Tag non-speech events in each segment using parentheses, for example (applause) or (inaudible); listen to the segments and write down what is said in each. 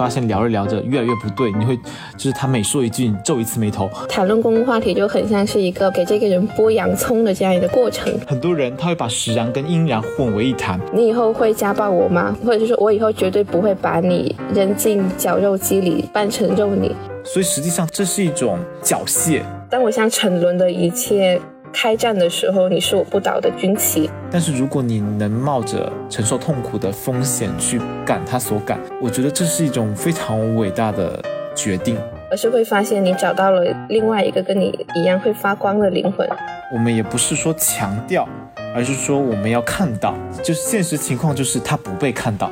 发现聊着聊着越来越不对，你会就是他每说一句，你皱一次眉头。谈论公共话题就很像是一个给这个人剥洋葱的这样一个过程。很多人他会把实然跟阴然混为一谈。你以后会家暴我吗？或者就是我以后绝对不会把你扔进绞肉机里拌成肉泥。所以实际上这是一种缴械。当我向沉沦的一切。开战的时候，你是我不倒的军旗。但是如果你能冒着承受痛苦的风险去赶他所赶，我觉得这是一种非常伟大的决定。而是会发现你找到了另外一个跟你一样会发光的灵魂。我们也不是说强调，而是说我们要看到，就是现实情况就是他不被看到。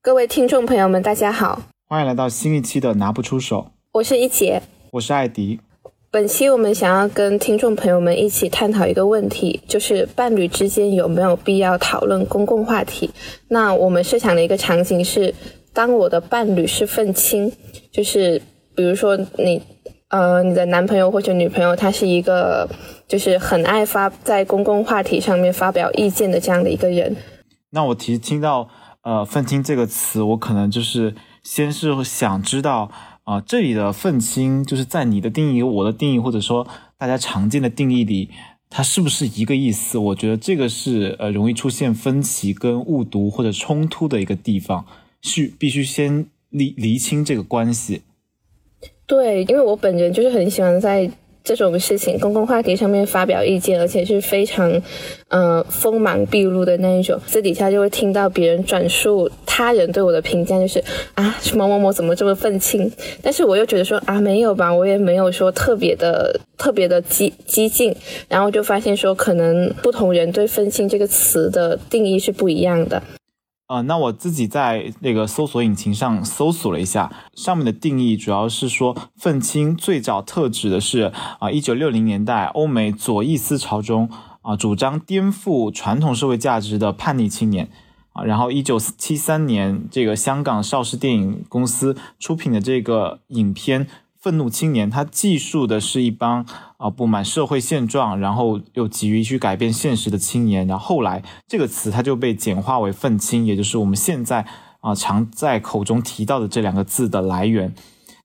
各位听众朋友们，大家好，欢迎来到新一期的拿不出手。我是一杰，我是艾迪。本期我们想要跟听众朋友们一起探讨一个问题，就是伴侣之间有没有必要讨论公共话题？那我们设想的一个场景是，当我的伴侣是愤青，就是比如说你，呃，你的男朋友或者女朋友，他是一个就是很爱发在公共话题上面发表意见的这样的一个人。那我提听到呃愤青这个词，我可能就是先是想知道。啊，这里的愤青就是在你的定义、我的定义，或者说大家常见的定义里，它是不是一个意思？我觉得这个是呃容易出现分歧跟误读或者冲突的一个地方，是必须先厘厘清这个关系。对，因为我本人就是很喜欢在。这种事情，公共话题上面发表意见，而且是非常，呃，锋芒毕露的那一种。私底下就会听到别人转述他人对我的评价，就是啊，某某某怎么这么愤青？但是我又觉得说啊，没有吧，我也没有说特别的、特别的激激进。然后就发现说，可能不同人对“愤青”这个词的定义是不一样的。啊，那我自己在那个搜索引擎上搜索了一下，上面的定义主要是说，愤青最早特指的是啊，一九六零年代欧美左翼思潮中啊，主张颠覆传统社会价值的叛逆青年啊。然后一九七三年，这个香港邵氏电影公司出品的这个影片。愤怒青年，他记述的是一帮啊不满社会现状，然后又急于去改变现实的青年。然后后来这个词他就被简化为愤青，也就是我们现在啊常在口中提到的这两个字的来源。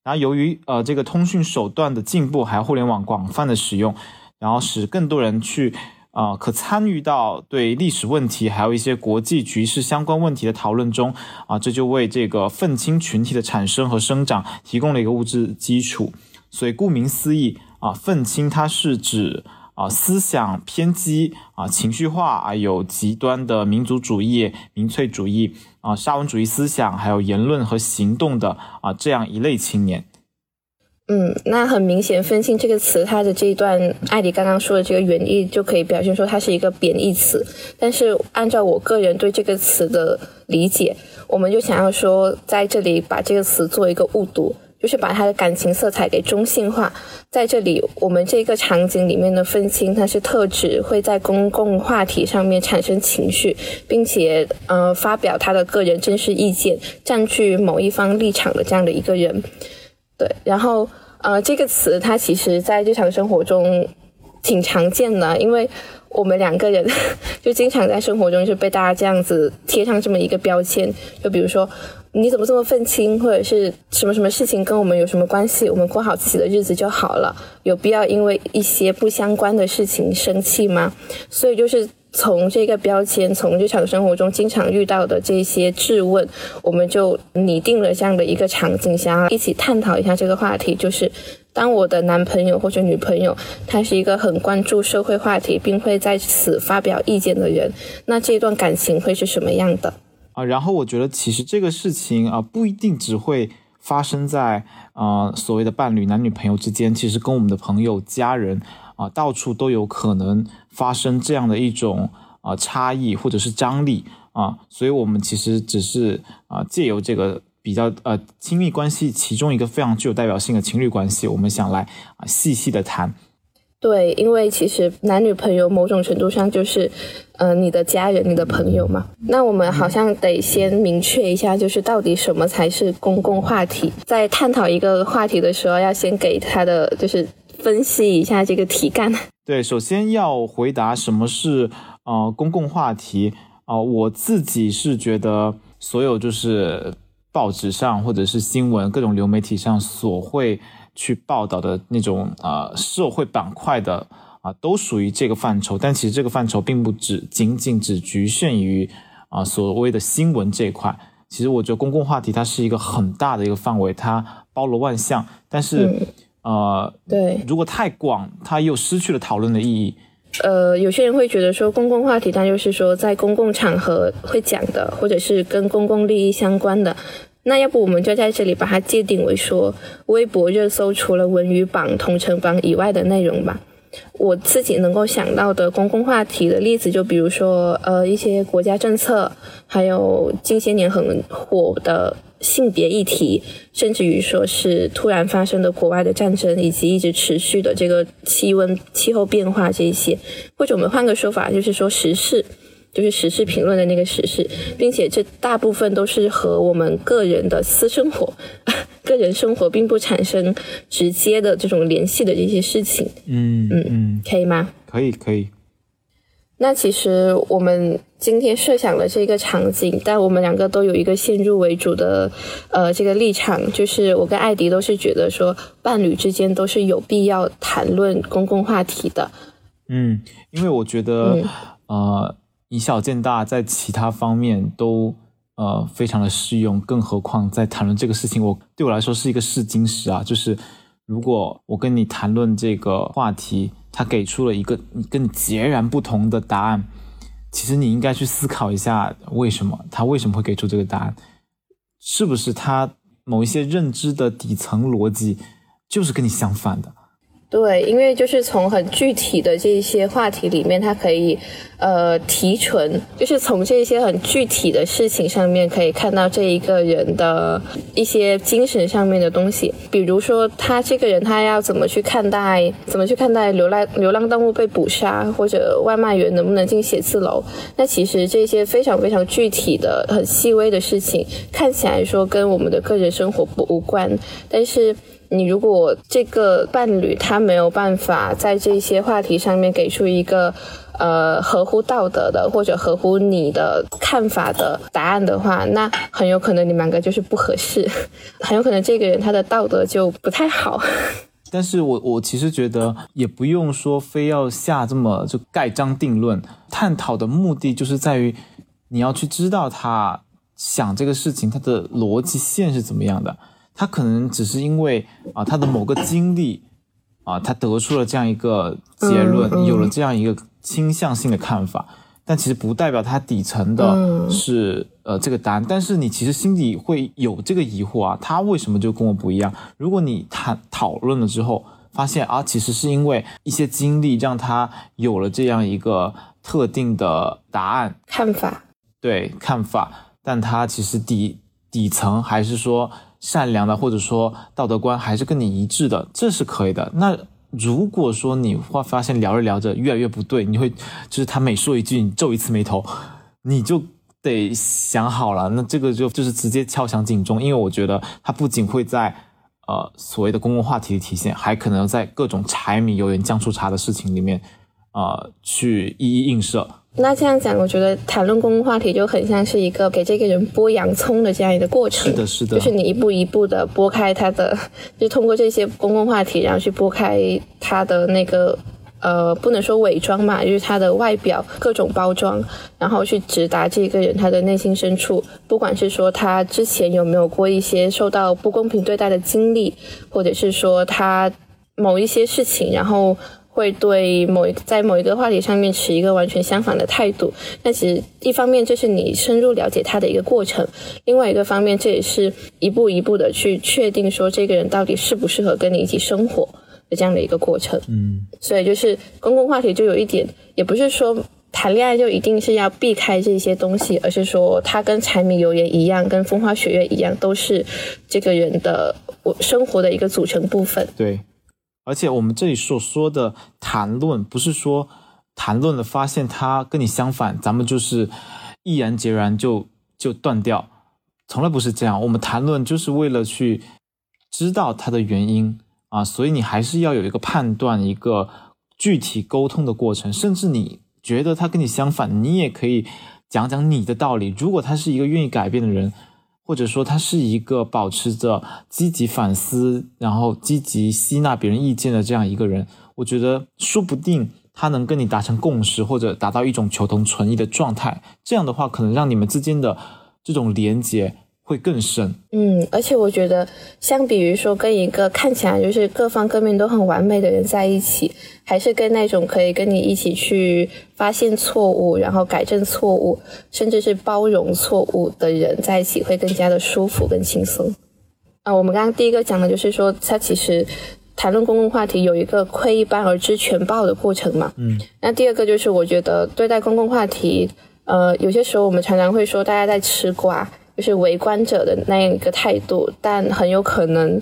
然后由于呃这个通讯手段的进步，还有互联网广泛的使用，然后使更多人去。啊，可参与到对历史问题，还有一些国际局势相关问题的讨论中啊，这就为这个愤青群体的产生和生长提供了一个物质基础。所以顾名思义啊，愤青它是指啊思想偏激啊、情绪化啊、有极端的民族主义、民粹主义啊、沙文主义思想，还有言论和行动的啊这样一类青年。嗯，那很明显，“分清”这个词，它的这一段艾迪刚刚说的这个原意，就可以表现说它是一个贬义词。但是，按照我个人对这个词的理解，我们就想要说，在这里把这个词做一个误读，就是把它的感情色彩给中性化。在这里，我们这个场景里面的“分清”，它是特指会在公共话题上面产生情绪，并且呃发表他的个人真实意见，占据某一方立场的这样的一个人。对，然后。呃，这个词它其实在日常生活中挺常见的，因为我们两个人 (laughs) 就经常在生活中就被大家这样子贴上这么一个标签，就比如说你怎么这么愤青，或者是什么什么事情跟我们有什么关系？我们过好自己的日子就好了，有必要因为一些不相关的事情生气吗？所以就是。从这个标签，从日常生活中经常遇到的这些质问，我们就拟定了这样的一个场景，想要一起探讨一下这个话题。就是当我的男朋友或者女朋友，他是一个很关注社会话题，并会在此发表意见的人，那这段感情会是什么样的？啊，然后我觉得其实这个事情啊，不一定只会发生在啊所谓的伴侣、男女朋友之间，其实跟我们的朋友、家人。啊，到处都有可能发生这样的一种啊差异或者是张力啊，所以我们其实只是啊借由这个比较呃亲密关系其中一个非常具有代表性的情侣关系，我们想来啊细细的谈。对，因为其实男女朋友某种程度上就是呃你的家人、你的朋友嘛。那我们好像得先明确一下，就是到底什么才是公共话题。在探讨一个话题的时候，要先给他的就是。分析一下这个题干。对，首先要回答什么是呃公共话题啊？我自己是觉得所有就是报纸上或者是新闻各种流媒体上所会去报道的那种啊社会板块的啊，都属于这个范畴。但其实这个范畴并不只仅仅只局限于啊所谓的新闻这一块。其实我觉得公共话题它是一个很大的一个范围，它包罗万象。但是呃，对，如果太广，它又失去了讨论的意义。呃，有些人会觉得说公共话题，它就是说在公共场合会讲的，或者是跟公共利益相关的。那要不我们就在这里把它界定为说，微博热搜除了文娱榜、同城榜以外的内容吧。我自己能够想到的公共话题的例子，就比如说呃一些国家政策，还有近些年很火的。性别议题，甚至于说是突然发生的国外的战争，以及一直持续的这个气温、气候变化这一些，或者我们换个说法，就是说时事，就是时事评论的那个时事，并且这大部分都是和我们个人的私生活、(laughs) 个人生活并不产生直接的这种联系的这些事情。嗯嗯嗯，可以吗？可以可以。那其实我们今天设想的这个场景，但我们两个都有一个先入为主的，呃，这个立场，就是我跟艾迪都是觉得说，伴侣之间都是有必要谈论公共话题的。嗯，因为我觉得，呃，以小见大，在其他方面都呃非常的适用，更何况在谈论这个事情，我对我来说是一个试金石啊，就是如果我跟你谈论这个话题。他给出了一个你跟你截然不同的答案，其实你应该去思考一下，为什么他为什么会给出这个答案？是不是他某一些认知的底层逻辑就是跟你相反的？对，因为就是从很具体的这些话题里面，它可以呃提纯，就是从这些很具体的事情上面可以看到这一个人的一些精神上面的东西。比如说，他这个人他要怎么去看待，怎么去看待流浪流浪动物被捕杀，或者外卖员能不能进写字楼？那其实这些非常非常具体的、很细微的事情，看起来说跟我们的个人生活不无关，但是。你如果这个伴侣他没有办法在这些话题上面给出一个呃合乎道德的或者合乎你的看法的答案的话，那很有可能你们两个就是不合适，(laughs) 很有可能这个人他的道德就不太好。但是我我其实觉得也不用说非要下这么就盖章定论，探讨的目的就是在于你要去知道他想这个事情他的逻辑线是怎么样的。他可能只是因为啊，他的某个经历啊，他得出了这样一个结论，有了这样一个倾向性的看法，但其实不代表他底层的是呃这个答案。但是你其实心里会有这个疑惑啊，他为什么就跟我不一样？如果你谈讨论了之后，发现啊，其实是因为一些经历让他有了这样一个特定的答案看法，对看法，但他其实底底层还是说。善良的，或者说道德观还是跟你一致的，这是可以的。那如果说你会发现聊着聊着越来越不对，你会就是他每说一句，你皱一次眉头，你就得想好了。那这个就就是直接敲响警钟，因为我觉得他不仅会在呃所谓的公共话题的体现，还可能在各种柴米油盐酱醋茶的事情里面啊去一一映射。那这样讲，我觉得谈论公共话题就很像是一个给这个人剥洋葱的这样一个过程。是的，是的，就是你一步一步的剥开他的，就通过这些公共话题，然后去剥开他的那个呃，不能说伪装嘛，就是他的外表各种包装，然后去直达这个人他的内心深处。不管是说他之前有没有过一些受到不公平对待的经历，或者是说他某一些事情，然后。会对某一在某一个话题上面持一个完全相反的态度，那其实一方面这是你深入了解他的一个过程，另外一个方面这也是一步一步的去确定说这个人到底适不适合跟你一起生活的这样的一个过程。嗯，所以就是公共话题就有一点，也不是说谈恋爱就一定是要避开这些东西，而是说它跟柴米油盐一样，跟风花雪月一样，都是这个人的我生活的一个组成部分。对。而且我们这里所说的谈论，不是说谈论了发现他跟你相反，咱们就是毅然决然就就断掉，从来不是这样。我们谈论就是为了去知道他的原因啊，所以你还是要有一个判断，一个具体沟通的过程。甚至你觉得他跟你相反，你也可以讲讲你的道理。如果他是一个愿意改变的人，或者说他是一个保持着积极反思，然后积极吸纳别人意见的这样一个人，我觉得说不定他能跟你达成共识，或者达到一种求同存异的状态。这样的话，可能让你们之间的这种连接。会更深，嗯，而且我觉得，相比于说跟一个看起来就是各方各面都很完美的人在一起，还是跟那种可以跟你一起去发现错误，然后改正错误，甚至是包容错误的人在一起，会更加的舒服、更轻松。啊，我们刚刚第一个讲的就是说，他其实谈论公共话题有一个窥一斑而知全豹的过程嘛，嗯，那第二个就是我觉得对待公共话题，呃，有些时候我们常常会说大家在吃瓜。就是围观者的那样一个态度，但很有可能，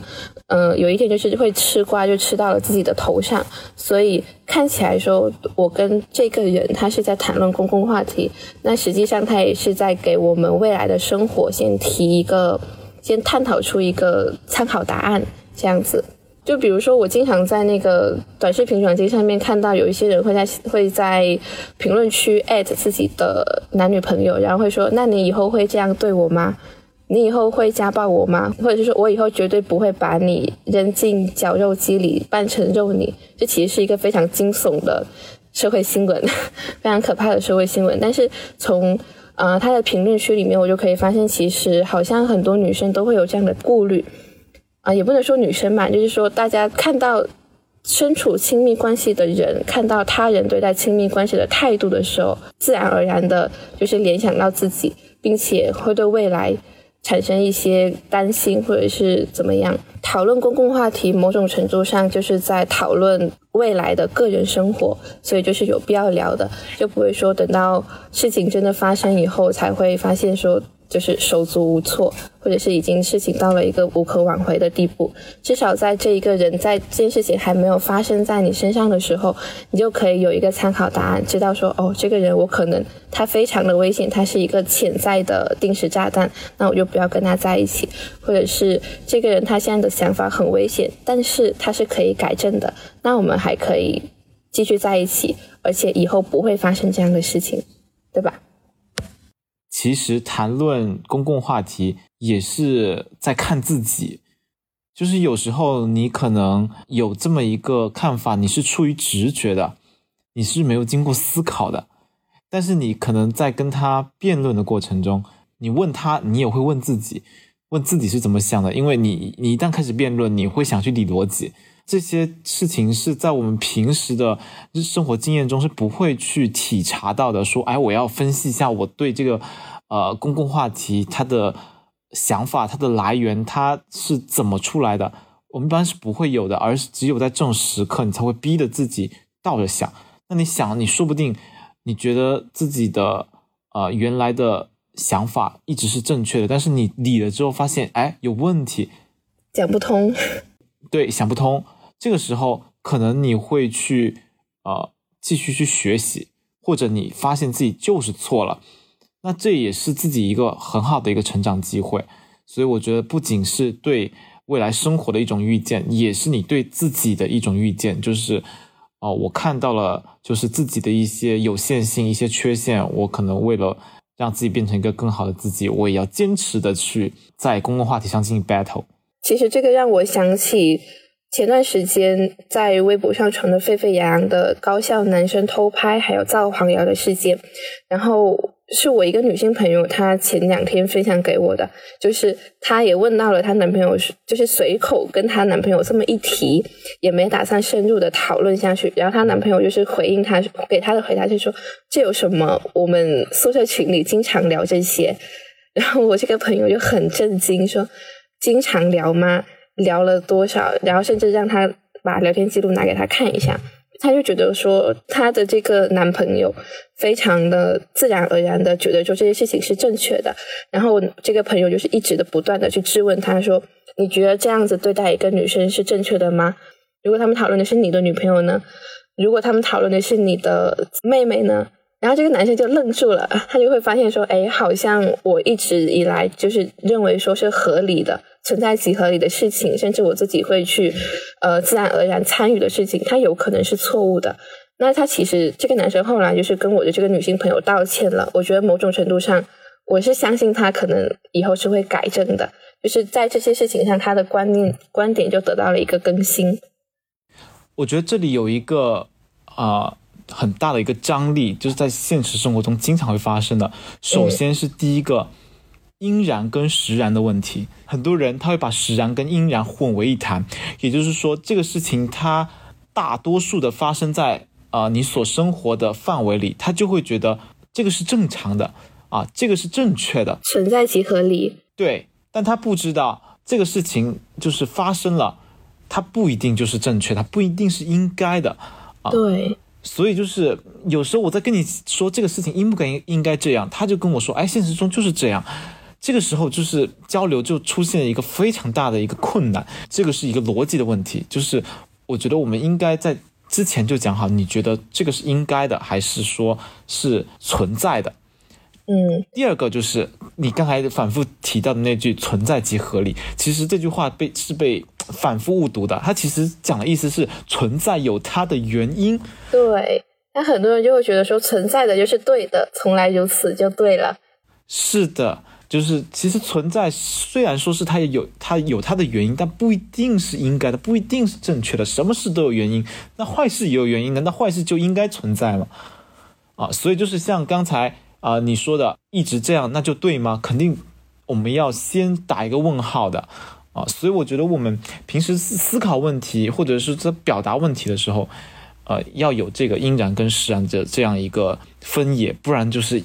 嗯，有一天就是会吃瓜，就吃到了自己的头上。所以看起来说，我跟这个人他是在谈论公共话题，那实际上他也是在给我们未来的生活先提一个，先探讨出一个参考答案，这样子。就比如说，我经常在那个短视频软件上面看到有一些人会在会在评论区艾特自己的男女朋友，然后会说：“那你以后会这样对我吗？你以后会家暴我吗？或者是说我以后绝对不会把你扔进绞肉机里拌成肉泥。”这其实是一个非常惊悚的社会新闻，(laughs) 非常可怕的社会新闻。但是从呃他的评论区里面，我就可以发现，其实好像很多女生都会有这样的顾虑。也不能说女生吧，就是说大家看到身处亲密关系的人，看到他人对待亲密关系的态度的时候，自然而然的就是联想到自己，并且会对未来产生一些担心或者是怎么样。讨论公共话题，某种程度上就是在讨论未来的个人生活，所以就是有必要聊的，就不会说等到事情真的发生以后才会发现说。就是手足无措，或者是已经事情到了一个无可挽回的地步。至少在这一个人在这件事情还没有发生在你身上的时候，你就可以有一个参考答案，知道说哦，这个人我可能他非常的危险，他是一个潜在的定时炸弹，那我就不要跟他在一起。或者是这个人他现在的想法很危险，但是他是可以改正的，那我们还可以继续在一起，而且以后不会发生这样的事情，对吧？其实谈论公共话题也是在看自己，就是有时候你可能有这么一个看法，你是出于直觉的，你是没有经过思考的。但是你可能在跟他辩论的过程中，你问他，你也会问自己，问自己是怎么想的。因为你你一旦开始辩论，你会想去理逻辑，这些事情是在我们平时的生活经验中是不会去体察到的。说，哎，我要分析一下我对这个。呃，公共话题它的想法、它的来源，它是怎么出来的？我们一般是不会有的，而是只有在这种时刻，你才会逼着自己倒着想。那你想，你说不定你觉得自己的呃原来的想法一直是正确的，但是你理了之后发现，哎，有问题，讲不通。对，想不通。这个时候，可能你会去呃继续去学习，或者你发现自己就是错了。那这也是自己一个很好的一个成长机会，所以我觉得不仅是对未来生活的一种预见，也是你对自己的一种预见。就是，哦，我看到了，就是自己的一些有限性、一些缺陷，我可能为了让自己变成一个更好的自己，我也要坚持的去在公共话题上进行 battle。其实这个让我想起前段时间在微博上传的沸沸扬扬的高校男生偷拍还有造黄谣的事件，然后。是我一个女性朋友，她前两天分享给我的，就是她也问到了她男朋友，就是随口跟她男朋友这么一提，也没打算深入的讨论下去。然后她男朋友就是回应她，给她的回答是说：“这有什么？我们宿舍群里经常聊这些。”然后我这个朋友就很震惊，说：“经常聊吗？聊了多少？”然后甚至让他把聊天记录拿给他看一下。他就觉得说，他的这个男朋友非常的自然而然的觉得说这些事情是正确的，然后这个朋友就是一直的不断的去质问他说，你觉得这样子对待一个女生是正确的吗？如果他们讨论的是你的女朋友呢？如果他们讨论的是你的妹妹呢？然后这个男生就愣住了，(laughs) 他就会发现说，哎，好像我一直以来就是认为说是合理的。存在即合理的事情，甚至我自己会去，呃，自然而然参与的事情，它有可能是错误的。那他其实这个男生后来就是跟我的这个女性朋友道歉了。我觉得某种程度上，我是相信他可能以后是会改正的，就是在这些事情上，他的观念观点就得到了一个更新。我觉得这里有一个啊很大的一个张力，就是在现实生活中经常会发生的。首先是第一个阴然跟实然的问题，很多人他会把实然跟阴然混为一谈，也就是说这个事情它大多数的发生在。啊，你所生活的范围里，他就会觉得这个是正常的啊，这个是正确的，存在即合理。对，但他不知道这个事情就是发生了，它不一定就是正确，它不一定是应该的啊。对，所以就是有时候我在跟你说这个事情应不应应该这样，他就跟我说，哎，现实中就是这样。这个时候就是交流就出现了一个非常大的一个困难，这个是一个逻辑的问题，就是我觉得我们应该在。之前就讲好，你觉得这个是应该的，还是说是存在的？嗯，第二个就是你刚才反复提到的那句“存在即合理”，其实这句话被是被反复误读的。它其实讲的意思是存在有它的原因。对，那很多人就会觉得说存在的就是对的，从来如此就对了。是的。就是其实存在，虽然说是它也有它有它的原因，但不一定是应该的，不一定是正确的。什么事都有原因，那坏事也有原因，难道坏事就应该存在吗？啊，所以就是像刚才啊你说的，一直这样那就对吗？肯定我们要先打一个问号的啊。所以我觉得我们平时思思考问题，或者是在表达问题的时候，呃，要有这个应然跟实然的这样一个分野，不然就是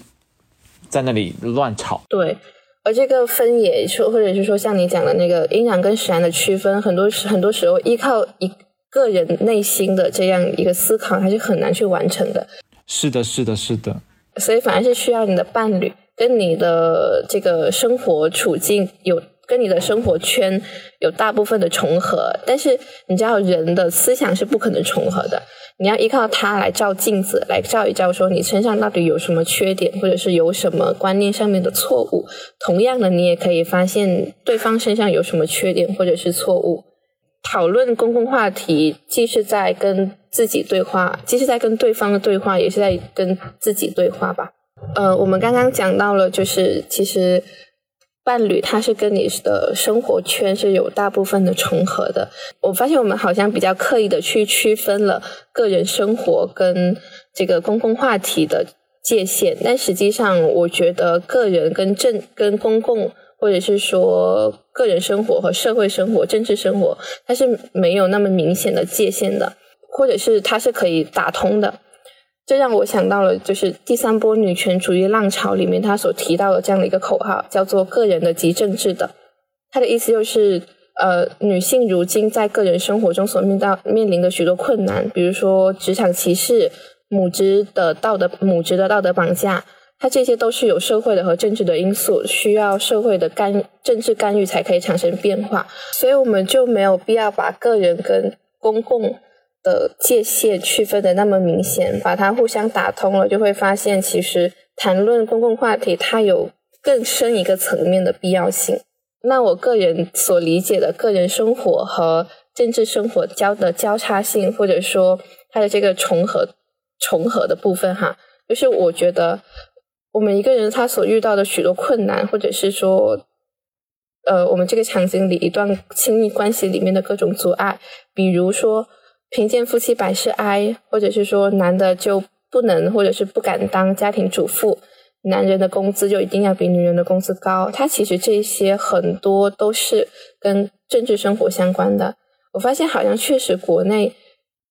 在那里乱吵。对。而这个分野说，或者是说像你讲的那个阴阳跟实然的区分，很多时很多时候依靠一个人内心的这样一个思考，还是很难去完成的。是的，是的，是的。所以反而是需要你的伴侣跟你的这个生活处境有。跟你的生活圈有大部分的重合，但是你知道人的思想是不可能重合的。你要依靠它来照镜子，来照一照，说你身上到底有什么缺点，或者是有什么观念上面的错误。同样的，你也可以发现对方身上有什么缺点或者是错误。讨论公共话题，既是在跟自己对话，既是在跟对方的对话，也是在跟自己对话吧。呃，我们刚刚讲到了，就是其实。伴侣他是跟你的生活圈是有大部分的重合的。我发现我们好像比较刻意的去区分了个人生活跟这个公共话题的界限，但实际上我觉得个人跟政跟公共或者是说个人生活和社会生活、政治生活，它是没有那么明显的界限的，或者是它是可以打通的。这让我想到了，就是第三波女权主义浪潮里面，他所提到的这样的一个口号，叫做“个人的及政治的”。他的意思就是，呃，女性如今在个人生活中所面到面临的许多困难，比如说职场歧视、母职的道德、母职的道德绑架，它这些都是有社会的和政治的因素，需要社会的干政治干预才可以产生变化。所以我们就没有必要把个人跟公共。的界限区分的那么明显，把它互相打通了，就会发现其实谈论公共话题，它有更深一个层面的必要性。那我个人所理解的个人生活和政治生活交的交叉性，或者说它的这个重合重合的部分，哈，就是我觉得我们一个人他所遇到的许多困难，或者是说，呃，我们这个场景里一段亲密关系里面的各种阻碍，比如说。贫贱夫妻百事哀，或者是说男的就不能或者是不敢当家庭主妇，男人的工资就一定要比女人的工资高。他其实这些很多都是跟政治生活相关的。我发现好像确实国内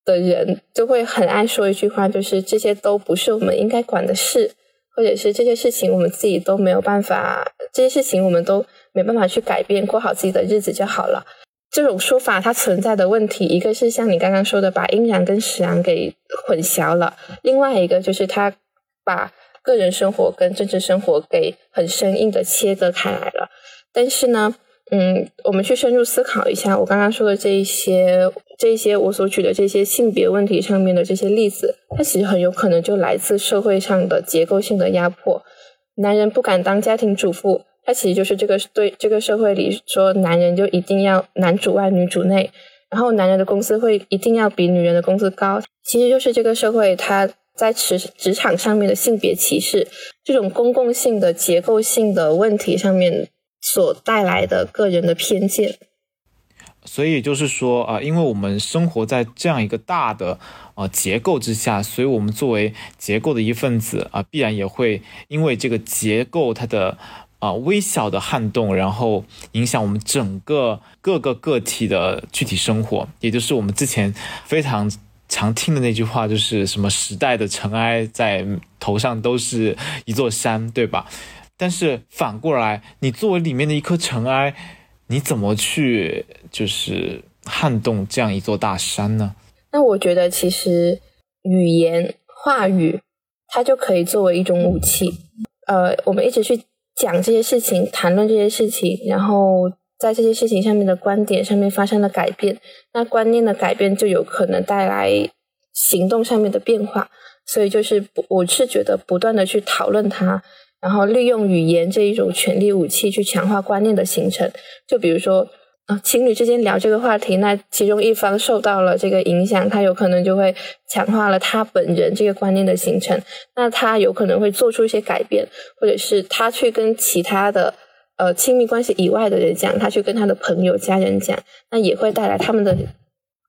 的人就会很爱说一句话，就是这些都不是我们应该管的事，或者是这些事情我们自己都没有办法，这些事情我们都没办法去改变，过好自己的日子就好了。这种说法它存在的问题，一个是像你刚刚说的，把阴阳跟实阳给混淆了；另外一个就是他把个人生活跟政治生活给很生硬的切割开来了。但是呢，嗯，我们去深入思考一下，我刚刚说的这一些、这些我所举的这些性别问题上面的这些例子，它其实很有可能就来自社会上的结构性的压迫。男人不敢当家庭主妇。它其实就是这个对这个社会里说，男人就一定要男主外女主内，然后男人的工资会一定要比女人的工资高，其实就是这个社会它在职职场上面的性别歧视这种公共性的结构性的问题上面所带来的个人的偏见。所以就是说啊，因为我们生活在这样一个大的呃结构之下，所以我们作为结构的一份子啊，必然也会因为这个结构它的。啊，微小的撼动，然后影响我们整个各个个体的具体生活，也就是我们之前非常常听的那句话，就是什么时代的尘埃在头上都是一座山，对吧？但是反过来，你作为里面的一颗尘埃，你怎么去就是撼动这样一座大山呢？那我觉得，其实语言话语它就可以作为一种武器。呃，我们一直去。讲这些事情，谈论这些事情，然后在这些事情上面的观点上面发生了改变，那观念的改变就有可能带来行动上面的变化。所以就是我是觉得不断的去讨论它，然后利用语言这一种权力武器去强化观念的形成。就比如说。啊，情侣之间聊这个话题，那其中一方受到了这个影响，他有可能就会强化了他本人这个观念的形成，那他有可能会做出一些改变，或者是他去跟其他的呃亲密关系以外的人讲，他去跟他的朋友、家人讲，那也会带来他们的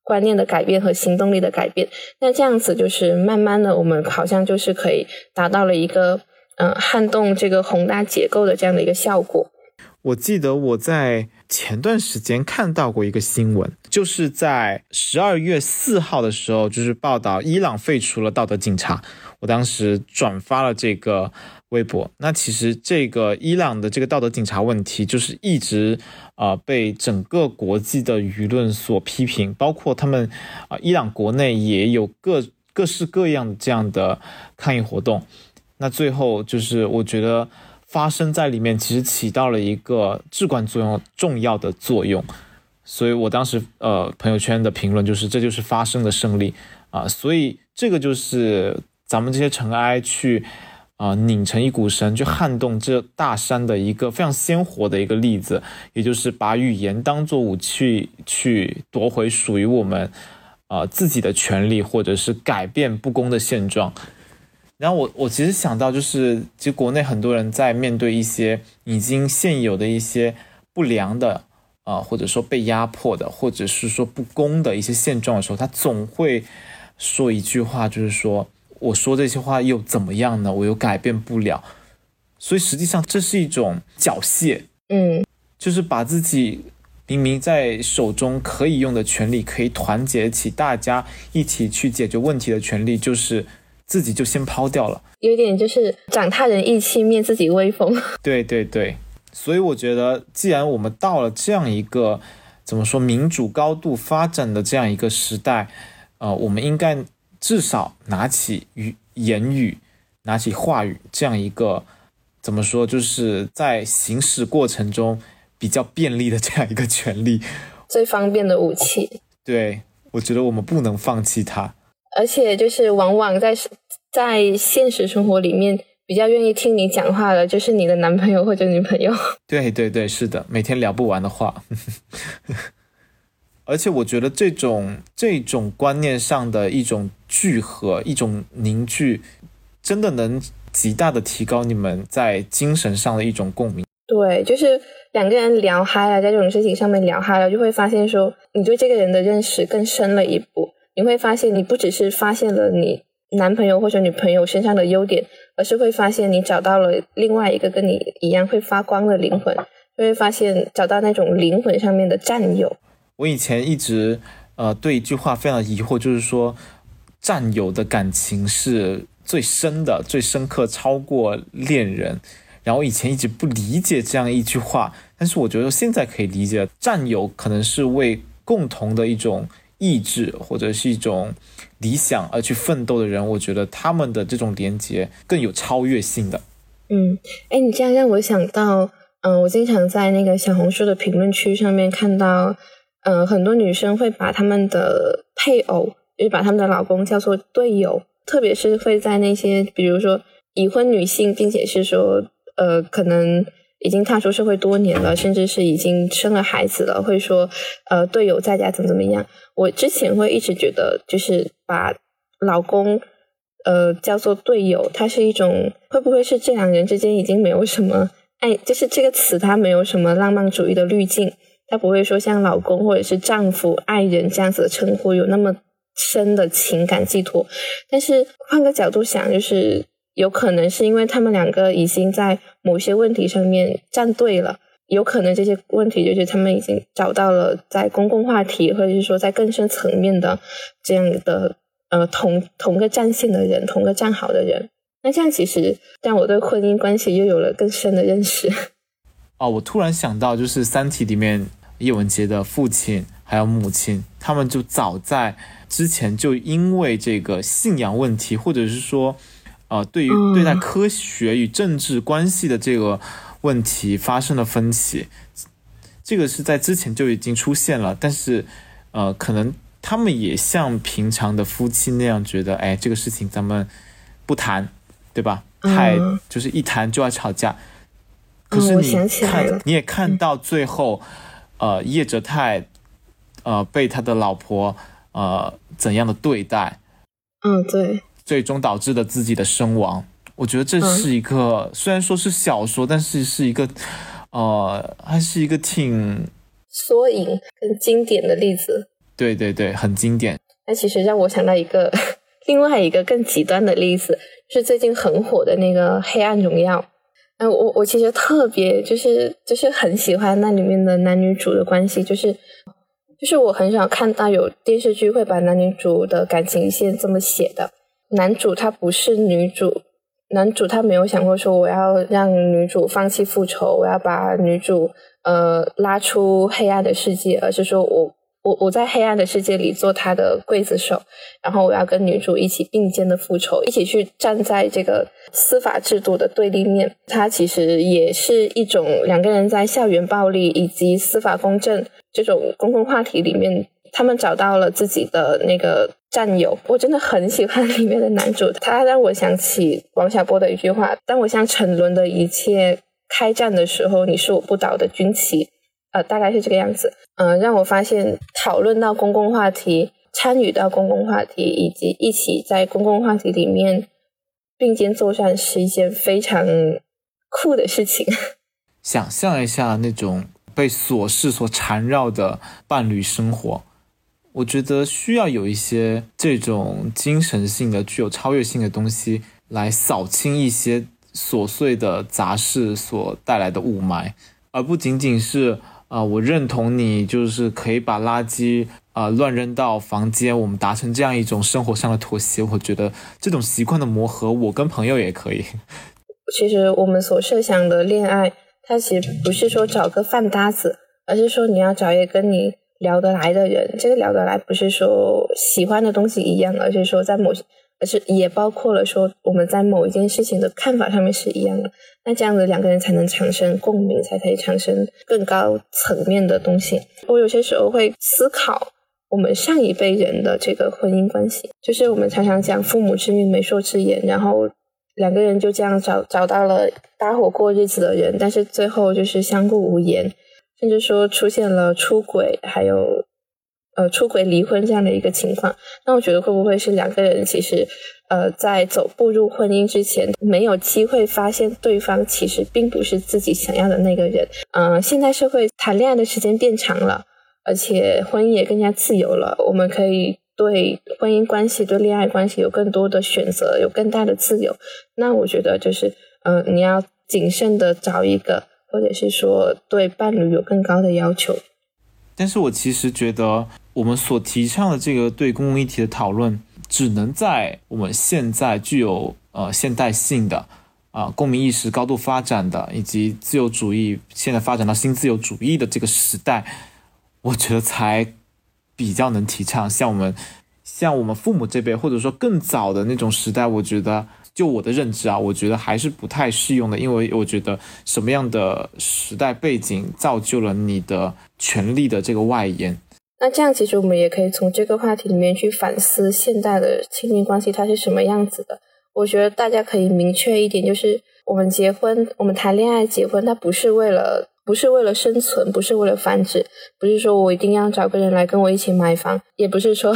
观念的改变和行动力的改变。那这样子就是慢慢的，我们好像就是可以达到了一个嗯撼动这个宏大结构的这样的一个效果。我记得我在。前段时间看到过一个新闻，就是在十二月四号的时候，就是报道伊朗废除了道德警察。我当时转发了这个微博。那其实这个伊朗的这个道德警察问题，就是一直啊被整个国际的舆论所批评，包括他们啊伊朗国内也有各各式各样的这样的抗议活动。那最后就是我觉得。发生在里面，其实起到了一个至关作用、重要的作用，所以我当时呃朋友圈的评论就是这就是发生的胜利啊，所以这个就是咱们这些尘埃去啊拧成一股绳，去撼动这大山的一个非常鲜活的一个例子，也就是把语言当做武器去夺回属于我们啊自己的权利，或者是改变不公的现状。然后我我其实想到，就是其实国内很多人在面对一些已经现有的一些不良的啊，或者说被压迫的，或者是说不公的一些现状的时候，他总会说一句话，就是说我说这些话又怎么样呢？我又改变不了。所以实际上这是一种缴械，嗯，就是把自己明明在手中可以用的权利，可以团结起大家一起去解决问题的权利，就是。自己就先抛掉了，有点就是长他人意气，灭自己威风。(laughs) 对对对，所以我觉得，既然我们到了这样一个怎么说民主高度发展的这样一个时代，呃，我们应该至少拿起语言语，拿起话语这样一个怎么说，就是在行驶过程中比较便利的这样一个权利，最方便的武器。对，我觉得我们不能放弃它。而且就是往往在在现实生活里面比较愿意听你讲话的，就是你的男朋友或者女朋友。(laughs) 对对对，是的，每天聊不完的话。(laughs) 而且我觉得这种这种观念上的一种聚合、一种凝聚，真的能极大的提高你们在精神上的一种共鸣。对，就是两个人聊嗨了，在这种事情上面聊嗨了，就会发现说你对这个人的认识更深了一步。你会发现，你不只是发现了你男朋友或者女朋友身上的优点，而是会发现你找到了另外一个跟你一样会发光的灵魂，就会发现找到那种灵魂上面的战友。我以前一直呃对一句话非常疑惑，就是说战友的感情是最深的、最深刻，超过恋人。然后以前一直不理解这样一句话，但是我觉得现在可以理解，战友可能是为共同的一种。意志或者是一种理想而去奋斗的人，我觉得他们的这种连接更有超越性的。嗯，哎，你这样让我想到，嗯，我经常在那个小红书的评论区上面看到，嗯，很多女生会把他们的配偶，就是把他们的老公叫做队友，特别是会在那些比如说已婚女性，并且是说，呃，可能。已经踏出社会多年了，甚至是已经生了孩子了，会说呃队友在家怎么怎么样。我之前会一直觉得，就是把老公呃叫做队友，它是一种会不会是这两人之间已经没有什么爱，就是这个词它没有什么浪漫主义的滤镜，它不会说像老公或者是丈夫、爱人这样子的称呼有那么深的情感寄托。但是换个角度想，就是有可能是因为他们两个已经在某些问题上面站队了。有可能这些问题就是他们已经找到了在公共话题，或者是说在更深层面的这样的呃同同个战线的人，同个战好的人。那这样其实让我对婚姻关系又有了更深的认识。(laughs) 哦，我突然想到，就是《三体》里面叶文洁的父亲还有母亲，他们就早在之前就因为这个信仰问题，或者是说呃对于对待科学与政治关系的这个。问题发生了分歧，这个是在之前就已经出现了，但是，呃，可能他们也像平常的夫妻那样觉得，哎，这个事情咱们不谈，对吧？太就是一谈就要吵架。可是你看，你也看到最后，呃，叶哲泰，呃，被他的老婆，呃，怎样的对待？嗯，对。最终导致了自己的身亡。我觉得这是一个，虽然说是小说，但是是一个，呃，还是一个挺缩影、很经典的例子。对对对，很经典。那其实让我想到一个另外一个更极端的例子，是最近很火的那个《黑暗荣耀》。哎，我我其实特别就是就是很喜欢那里面的男女主的关系，就是就是我很少看到有电视剧会把男女主的感情线这么写的。男主他不是女主。男主他没有想过说我要让女主放弃复仇，我要把女主呃拉出黑暗的世界，而是说我我我在黑暗的世界里做他的刽子手，然后我要跟女主一起并肩的复仇，一起去站在这个司法制度的对立面。它其实也是一种两个人在校园暴力以及司法公正这种公共话题里面。他们找到了自己的那个战友，我真的很喜欢里面的男主，他让我想起王小波的一句话：“当我向沉沦的一切开战的时候，你是我不倒的军旗。”呃，大概是这个样子。嗯，让我发现讨论到公共话题、参与到公共话题，以及一起在公共话题里面并肩作战，是一件非常酷的事情。(laughs) 想象一下那种被琐事所缠绕的伴侣生活。我觉得需要有一些这种精神性的、具有超越性的东西来扫清一些琐碎的杂事所带来的雾霾，而不仅仅是啊，我认同你，就是可以把垃圾啊乱扔到房间，我们达成这样一种生活上的妥协。我觉得这种习惯的磨合，我跟朋友也可以。其实我们所设想的恋爱，它其实不是说找个饭搭子，而是说你要找一个跟你。聊得来的人，这个聊得来不是说喜欢的东西一样，而是说在某些，而是也包括了说我们在某一件事情的看法上面是一样的。那这样子两个人才能产生共鸣，才可以产生更高层面的东西。我有些时候会思考我们上一辈人的这个婚姻关系，就是我们常常讲父母之命媒妁之言，然后两个人就这样找找到了搭伙过日子的人，但是最后就是相顾无言。甚至说出现了出轨，还有呃出轨离婚这样的一个情况，那我觉得会不会是两个人其实呃在走步入婚姻之前，没有机会发现对方其实并不是自己想要的那个人。嗯，现在社会谈恋爱的时间变长了，而且婚姻也更加自由了，我们可以对婚姻关系、对恋爱关系有更多的选择，有更大的自由。那我觉得就是嗯，你要谨慎的找一个。或者是说对伴侣有更高的要求，但是我其实觉得我们所提倡的这个对公共议题的讨论，只能在我们现在具有呃现代性的啊公民意识高度发展的，以及自由主义现在发展到新自由主义的这个时代，我觉得才比较能提倡。像我们像我们父母这辈，或者说更早的那种时代，我觉得。就我的认知啊，我觉得还是不太适用的，因为我觉得什么样的时代背景造就了你的权利的这个外延。那这样其实我们也可以从这个话题里面去反思现代的亲密关系它是什么样子的。我觉得大家可以明确一点，就是我们结婚，我们谈恋爱结婚，它不是为了。不是为了生存，不是为了繁殖，不是说我一定要找个人来跟我一起买房，也不是说，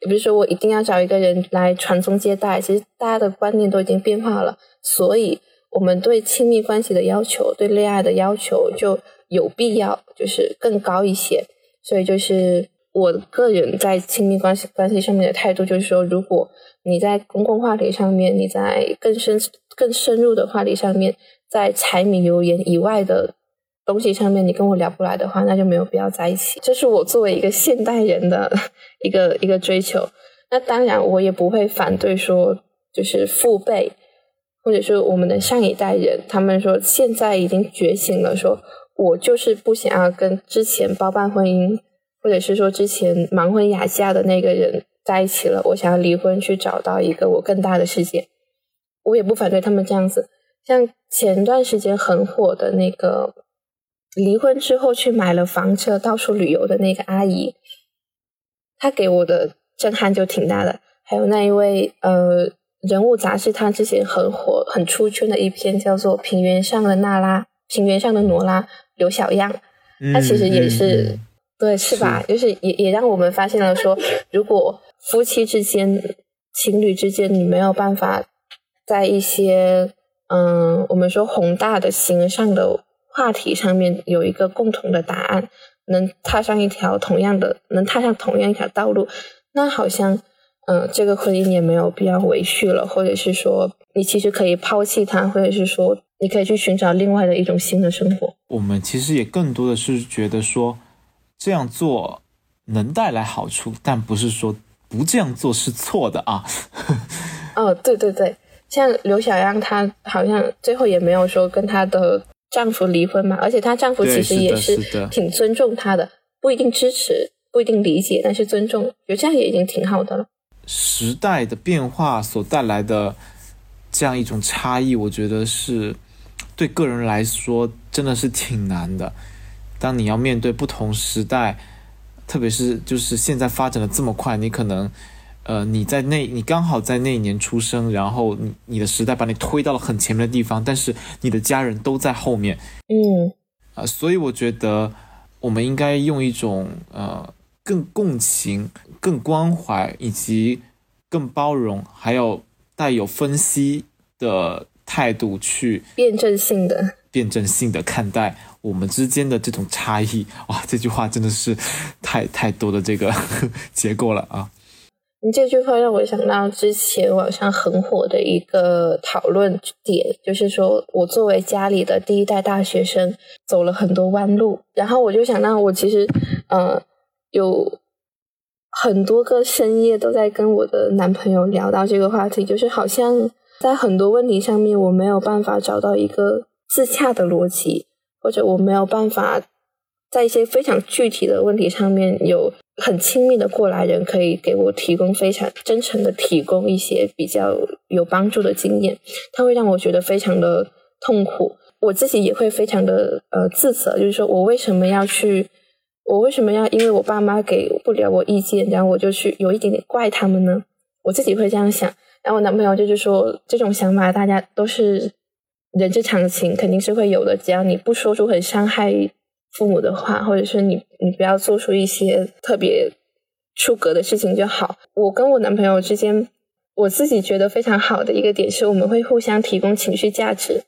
也不是说我一定要找一个人来传宗接代。其实大家的观念都已经变化了，所以我们对亲密关系的要求，对恋爱的要求就有必要就是更高一些。所以就是我个人在亲密关系关系上面的态度，就是说，如果你在公共话题上面，你在更深更深入的话题上面，在柴米油盐以外的。东西上面你跟我聊不来的话，那就没有必要在一起。这是我作为一个现代人的 (laughs) 一个一个追求。那当然，我也不会反对说，就是父辈或者是我们的上一代人，他们说现在已经觉醒了，说我就是不想要跟之前包办婚姻，或者是说之前盲婚哑嫁的那个人在一起了，我想要离婚，去找到一个我更大的世界。我也不反对他们这样子。像前段时间很火的那个。离婚之后去买了房车到处旅游的那个阿姨，她给我的震撼就挺大的。还有那一位呃人物杂志，他之前很火、很出圈的一篇叫做《平原上的娜拉》，平原上的罗拉，刘小样，他其实也是对，是吧？就是也也让我们发现了说，(laughs) 如果夫妻之间、情侣之间，你没有办法在一些嗯，我们说宏大的形上的。话题上面有一个共同的答案，能踏上一条同样的，能踏上同样一条道路，那好像，嗯，这个婚姻也没有必要维续了，或者是说，你其实可以抛弃它，或者是说，你可以去寻找另外的一种新的生活。我们其实也更多的是觉得说，这样做能带来好处，但不是说不这样做是错的啊。(laughs) 哦，对对对，像刘小样，他好像最后也没有说跟他的。丈夫离婚嘛，而且她丈夫其实也是挺尊重她的，不一定支持，不一定理解，但是尊重，觉得这样也已经挺好的了。时代的变化所带来的这样一种差异，我觉得是对个人来说真的是挺难的。当你要面对不同时代，特别是就是现在发展的这么快，你可能。呃，你在那，你刚好在那一年出生，然后你你的时代把你推到了很前面的地方，但是你的家人都在后面，嗯，啊，所以我觉得我们应该用一种呃更共情、更关怀以及更包容，还有带有分析的态度去辩证性的辩证性的看待我们之间的这种差异。哇，这句话真的是太太多的这个 (laughs) 结构了啊。你这句话让我想到之前网上很火的一个讨论点，就是说我作为家里的第一代大学生，走了很多弯路，然后我就想到我其实，呃，有很多个深夜都在跟我的男朋友聊到这个话题，就是好像在很多问题上面我没有办法找到一个自洽的逻辑，或者我没有办法在一些非常具体的问题上面有。很亲密的过来人可以给我提供非常真诚的提供一些比较有帮助的经验，他会让我觉得非常的痛苦，我自己也会非常的呃自责，就是说我为什么要去，我为什么要因为我爸妈给不了我意见，然后我就去有一点点怪他们呢？我自己会这样想，然后我男朋友就是说这种想法大家都是人之常情，肯定是会有的，只要你不说出很伤害。父母的话，或者是你，你不要做出一些特别出格的事情就好。我跟我男朋友之间，我自己觉得非常好的一个点是，我们会互相提供情绪价值。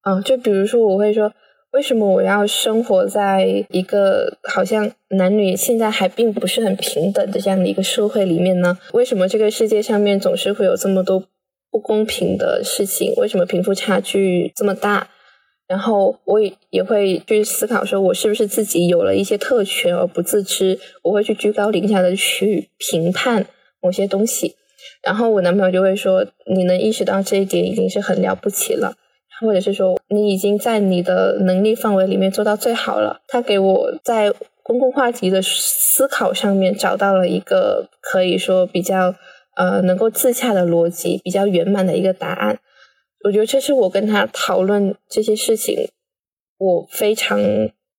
啊，就比如说，我会说，为什么我要生活在一个好像男女现在还并不是很平等的这样的一个社会里面呢？为什么这个世界上面总是会有这么多不公平的事情？为什么贫富差距这么大？然后我也也会去思考，说我是不是自己有了一些特权而不自知？我会去居高临下的去评判某些东西。然后我男朋友就会说：“你能意识到这一点已经是很了不起了，或者是说你已经在你的能力范围里面做到最好了。”他给我在公共话题的思考上面找到了一个可以说比较呃能够自洽的逻辑，比较圆满的一个答案。我觉得这是我跟他讨论这些事情，我非常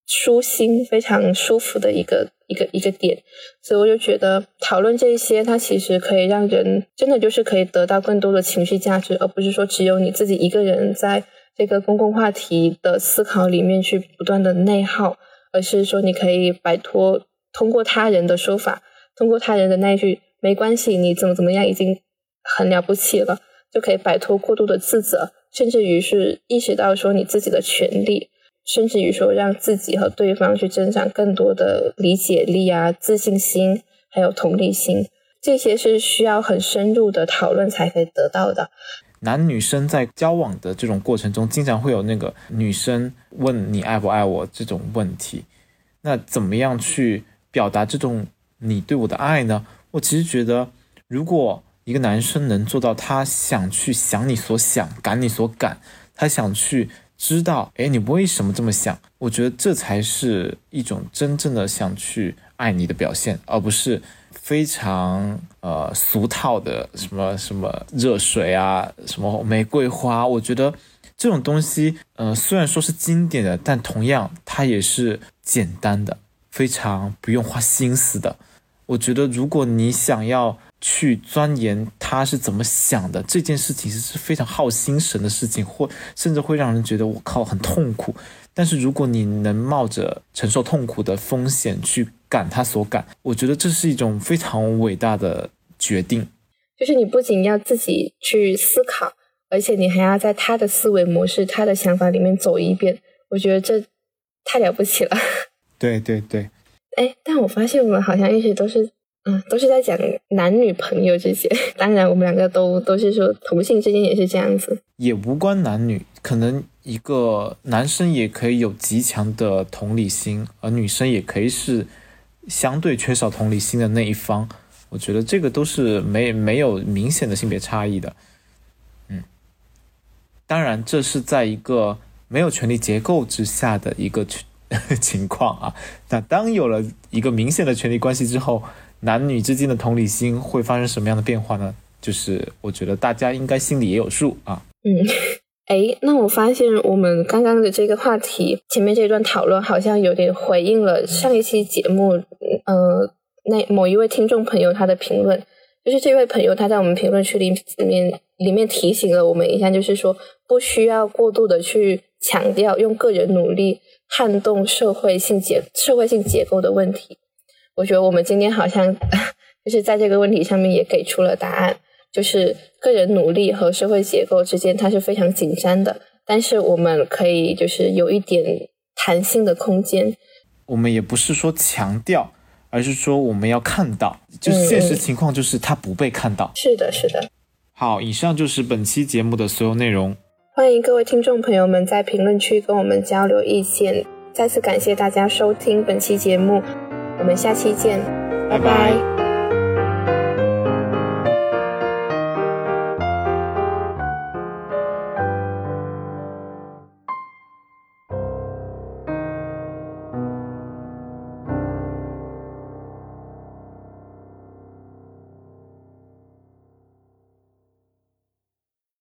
舒心、非常舒服的一个一个一个点，所以我就觉得讨论这些，它其实可以让人真的就是可以得到更多的情绪价值，而不是说只有你自己一个人在这个公共话题的思考里面去不断的内耗，而是说你可以摆脱通过他人的说法，通过他人的那一句“没关系，你怎么怎么样已经很了不起了”，就可以摆脱过度的自责，甚至于是意识到说你自己的权利，甚至于说让自己和对方去增长更多的理解力啊、自信心，还有同理心，这些是需要很深入的讨论才可以得到的。男女生在交往的这种过程中，经常会有那个女生问你爱不爱我这种问题。那怎么样去表达这种你对我的爱呢？我其实觉得，如果一个男生能做到，他想去想你所想，感你所感，他想去知道，哎，你为什么这么想？我觉得这才是一种真正的想去爱你的表现，而不是。非常呃俗套的什么什么热水啊，什么玫瑰花，我觉得这种东西，呃，虽然说是经典的，但同样它也是简单的，非常不用花心思的。我觉得如果你想要去钻研他是怎么想的，这件事情是是非常耗心神的事情，或甚至会让人觉得我靠很痛苦。但是如果你能冒着承受痛苦的风险去感他所感，我觉得这是一种非常伟大的决定。就是你不仅要自己去思考，而且你还要在他的思维模式、他的想法里面走一遍。我觉得这太了不起了。对对对。哎，但我发现我们好像一直都是。嗯，都是在讲男女朋友这些。(laughs) 当然，我们两个都都是说同性之间也是这样子，也无关男女。可能一个男生也可以有极强的同理心，而女生也可以是相对缺少同理心的那一方。我觉得这个都是没没有明显的性别差异的。嗯，当然，这是在一个没有权力结构之下的一个 (laughs) 情况啊。那当有了一个明显的权力关系之后。男女之间的同理心会发生什么样的变化呢？就是我觉得大家应该心里也有数啊。嗯，(laughs) 哎，那我发现我们刚刚的这个话题，前面这段讨论好像有点回应了上一期节目，呃，那某一位听众朋友他的评论，就是这位朋友他在我们评论区里里面里面提醒了我们一下，就是说不需要过度的去强调用个人努力撼动社会性结社会性结构的问题。我觉得我们今天好像 (laughs) 就是在这个问题上面也给出了答案，就是个人努力和社会结构之间它是非常紧张的，但是我们可以就是有一点弹性的空间。我们也不是说强调，而是说我们要看到，就是现实情况就是它不被看到。是的，是的。好，以上就是本期节目的所有内容。欢迎各位听众朋友们在评论区跟我们交流意见。再次感谢大家收听本期节目。我们下期见，拜拜。